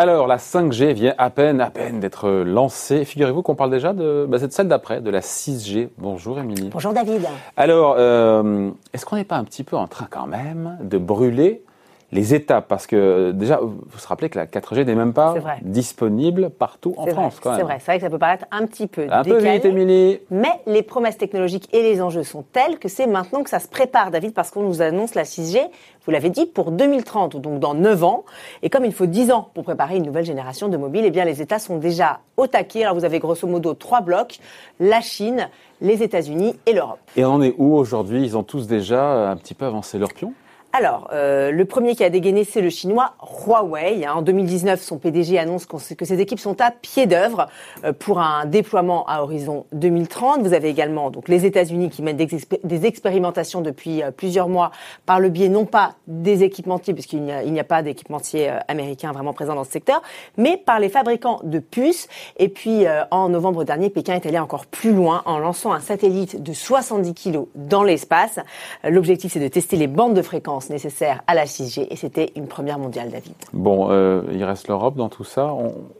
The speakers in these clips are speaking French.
Alors, la 5G vient à peine, à peine d'être lancée. Figurez-vous qu'on parle déjà de bah, cette celle d'après, de la 6G. Bonjour Émilie. Bonjour David. Alors, euh, est-ce qu'on n'est pas un petit peu en train quand même de brûler les étapes Parce que déjà, vous vous rappelez que la 4G n'est même pas disponible partout en France. C'est vrai, c'est vrai que ça peut paraître un petit peu Un décalé, peu vite, Émilie. Mais les promesses technologiques et les enjeux sont tels que c'est maintenant que ça se prépare, David, parce qu'on nous annonce la 6G, vous l'avez dit, pour 2030, donc dans 9 ans. Et comme il faut 10 ans pour préparer une nouvelle génération de mobiles, eh bien les États sont déjà au taquet. Alors vous avez grosso modo trois blocs, la Chine, les États-Unis et l'Europe. Et on en est où aujourd'hui? Ils ont tous déjà un petit peu avancé leur pion? Alors, euh, le premier qui a dégainé, c'est le chinois Huawei. Hein. En 2019, son PDG annonce que ses équipes sont à pied d'œuvre euh, pour un déploiement à horizon 2030. Vous avez également donc les États-Unis qui mènent des, expérimentations depuis euh, plusieurs mois par le biais non pas des équipementiers, puisqu'il n'y a, pas d'équipementiers américains vraiment présents dans ce secteur, mais par les fabricants de puces. Et puis, en novembre dernier, Pékin est allé encore plus loin en lançant un satellite de 70 kg dans l'espace. L'objectif, c'est de tester les bandes de nécessaires à la 6G et c'était une première mondiale, David. Bon, euh, il reste l'Europe dans tout ça.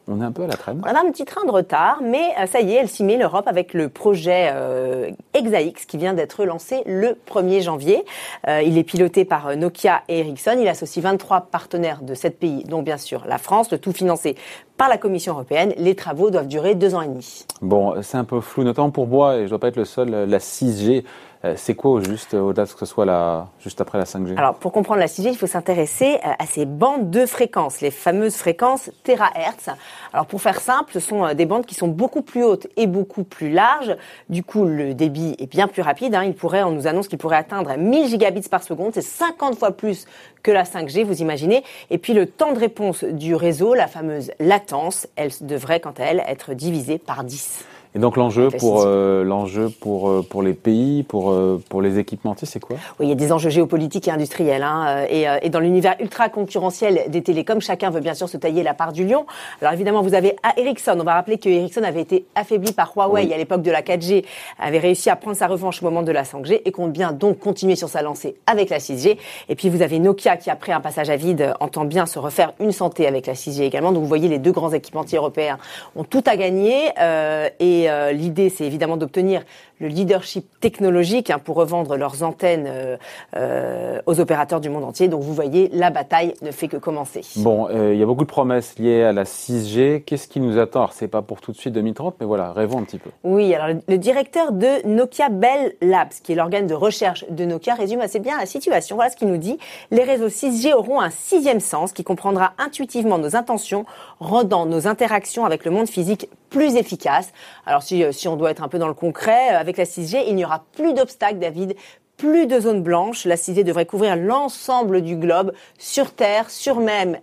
On, est un peu à la traîne. On a un petit train de retard, mais euh, ça y est, elle s'y met l'Europe avec le projet euh, ExaX qui vient d'être lancé le 1er janvier. il est piloté par Nokia et Ericsson. Il associe 23 partenaires de 7 pays, dont bien sûr la France, le tout financé par la Commission européenne. Les travaux doivent durer deux ans et demi. Bon, c'est un peu flou, notamment pour moi, et je ne dois pas être le seul, la 6G. Euh, c'est quoi au juste, au-delà de ce que ce soit la, juste après la 5G Alors, pour comprendre la 6G, il faut s'intéresser euh, à ces bandes de fréquences, les fameuses fréquences terahertz. Alors, pour faire simple, ce sont euh, des bandes qui sont beaucoup plus hautes et beaucoup plus larges. Du coup, le débit est bien plus rapide. Hein. Il pourrait, on nous annonce qu'il pourrait atteindre 1000 gigabits par seconde. C'est 50 fois plus que la 5G, vous imaginez. Et puis, le temps de réponse du réseau, la fameuse latence, elle devrait, quant à elle, être divisée par 10. Et donc l'enjeu pour euh, l'enjeu pour euh, pour les pays, pour euh, pour les équipementiers, c'est quoi? Oui, il y a des enjeux géopolitiques et industriels. Hein, et, et, dans l'univers ultra concurrentiel des télécoms, chacun veut bien sûr se tailler la part du lion. Alors évidemment, vous avez Ericsson. On va rappeler que Ericsson avait été affaibli par Huawei à l'époque de la 4G, avait réussi à prendre sa revanche au moment de la 5G et compte bien donc continuer sur sa lancée avec la 6G. Et puis vous avez Nokia qui après un passage à vide entend bien se refaire une santé avec la 6G également. Donc vous voyez, les deux grands équipementiers européens ont tout à gagner et et euh, l'idée, c'est évidemment d'obtenir le leadership technologique hein, pour revendre leurs antennes euh, euh, aux opérateurs du monde entier. Donc vous voyez, la bataille ne fait que commencer. Bon, il y a beaucoup de promesses liées à la 6G. Qu'est-ce qui nous attend? Alors, c'est pas pour tout de suite 2030, mais voilà, rêvons un petit peu. Oui, alors le directeur de Nokia Bell Labs, qui est l'organe de recherche de Nokia, résume assez bien la situation. Voilà ce qu'il nous dit. Les réseaux 6G auront un sixième sens qui comprendra intuitivement nos intentions, rendant nos interactions avec le monde physique plus efficaces. Alors si, euh, si on doit être un peu dans le concret, euh, avec la 6G, il n'y aura plus d'obstacles, David, plus de zones blanches. La 6G devrait couvrir l'ensemble du globe, sur Terre, sur,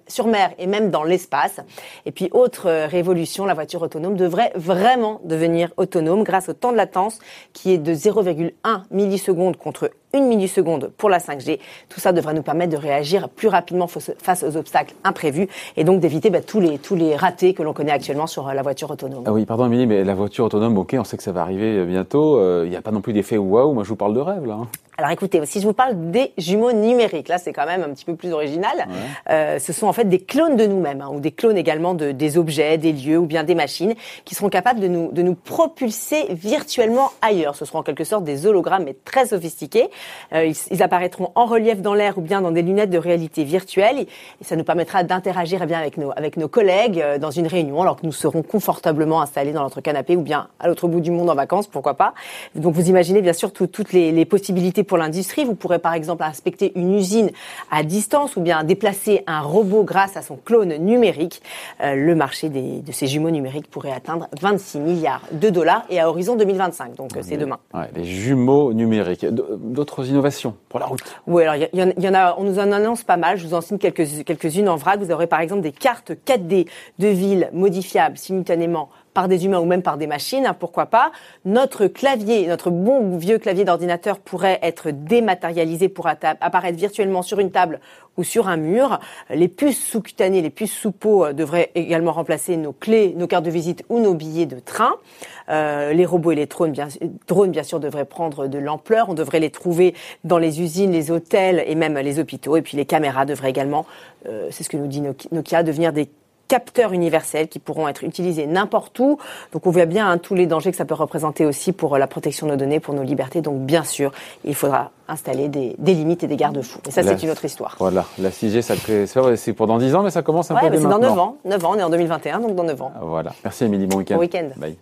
sur mer et même dans l'espace. Et puis, autre euh, révolution, la voiture autonome devrait vraiment devenir autonome grâce au temps de latence qui est de 0,1 millisecondes contre une milliseconde pour la 5G. Tout ça devrait nous permettre de réagir plus rapidement face aux obstacles imprévus et donc d'éviter bah, tous, les, tous les ratés que l'on connaît actuellement sur euh, la voiture autonome. Ah oui, pardon Amélie, mais la voiture autonome, ok, on sait que ça va arriver euh, bientôt. Euh, il n'y a pas non plus d'effet waouh, moi je vous parle de rêve là. Hein. Alors écoutez, si je vous parle des jumeaux numériques, là c'est quand même un petit peu plus original. Euh, ce sont en fait des clones de nous-mêmes, hein, ou des clones également de, des objets, des lieux ou bien des machines, qui seront capables de nous, de nous propulser virtuellement ailleurs. Ce seront en quelque sorte des hologrammes, mais très sophistiqués. Euh, ils, apparaîtront en relief dans l'air ou bien dans des lunettes de réalité virtuelle, et, ça nous permettra d'interagir eh bien avec nos, avec nos collègues euh, dans une réunion, alors que nous serons confortablement installés dans notre canapé ou bien à l'autre bout du monde en vacances, pourquoi pas. Donc vous imaginez bien sûr toutes les, les possibilités pour l'industrie. Vous pourrez par exemple inspecter une usine à distance ou bien déplacer un robot grâce à son clone numérique. Euh, le marché des, de ces jumeaux numériques pourrait atteindre 26 milliards de dollars et à horizon 2025. Donc c'est demain. Ouais, les jumeaux numériques. D'autres innovations pour la route Oui, alors il y, en a, on nous en annonce pas mal. Je vous en signe quelques, quelques-unes en vrac. Vous aurez par exemple des cartes 4D de villes modifiables simultanément par des humains ou même par des machines, hein, pourquoi pas. Notre clavier, notre bon vieux clavier d'ordinateur pourrait être dématérialisé pour apparaître virtuellement sur une table ou sur un mur. Les puces sous-cutanées, les puces sous peau euh, devraient également remplacer nos clés, nos cartes de visite ou nos billets de train. Euh, les robots et les drones bien, sûr, devraient prendre de l'ampleur. On devrait les trouver dans les usines, les hôtels et même les hôpitaux. Et puis les caméras devraient également, euh, c'est ce que nous dit Nokia, devenir des capteurs universels qui pourront être utilisés n'importe où. Donc on voit bien hein, tous les dangers que ça peut représenter aussi pour euh, la protection de nos données, pour nos libertés. Donc bien sûr, il faudra installer des, limites et des garde-fous. Et ça, c'est une autre histoire. Voilà, la 6G, ça c'est pendant 10 ans, mais ça commence un peu dès c'est dans 9 ans. 9 ans, on est en 2021, donc dans 9 ans. Voilà. Merci Émilie, bon week-end. Bon week-end. Bye.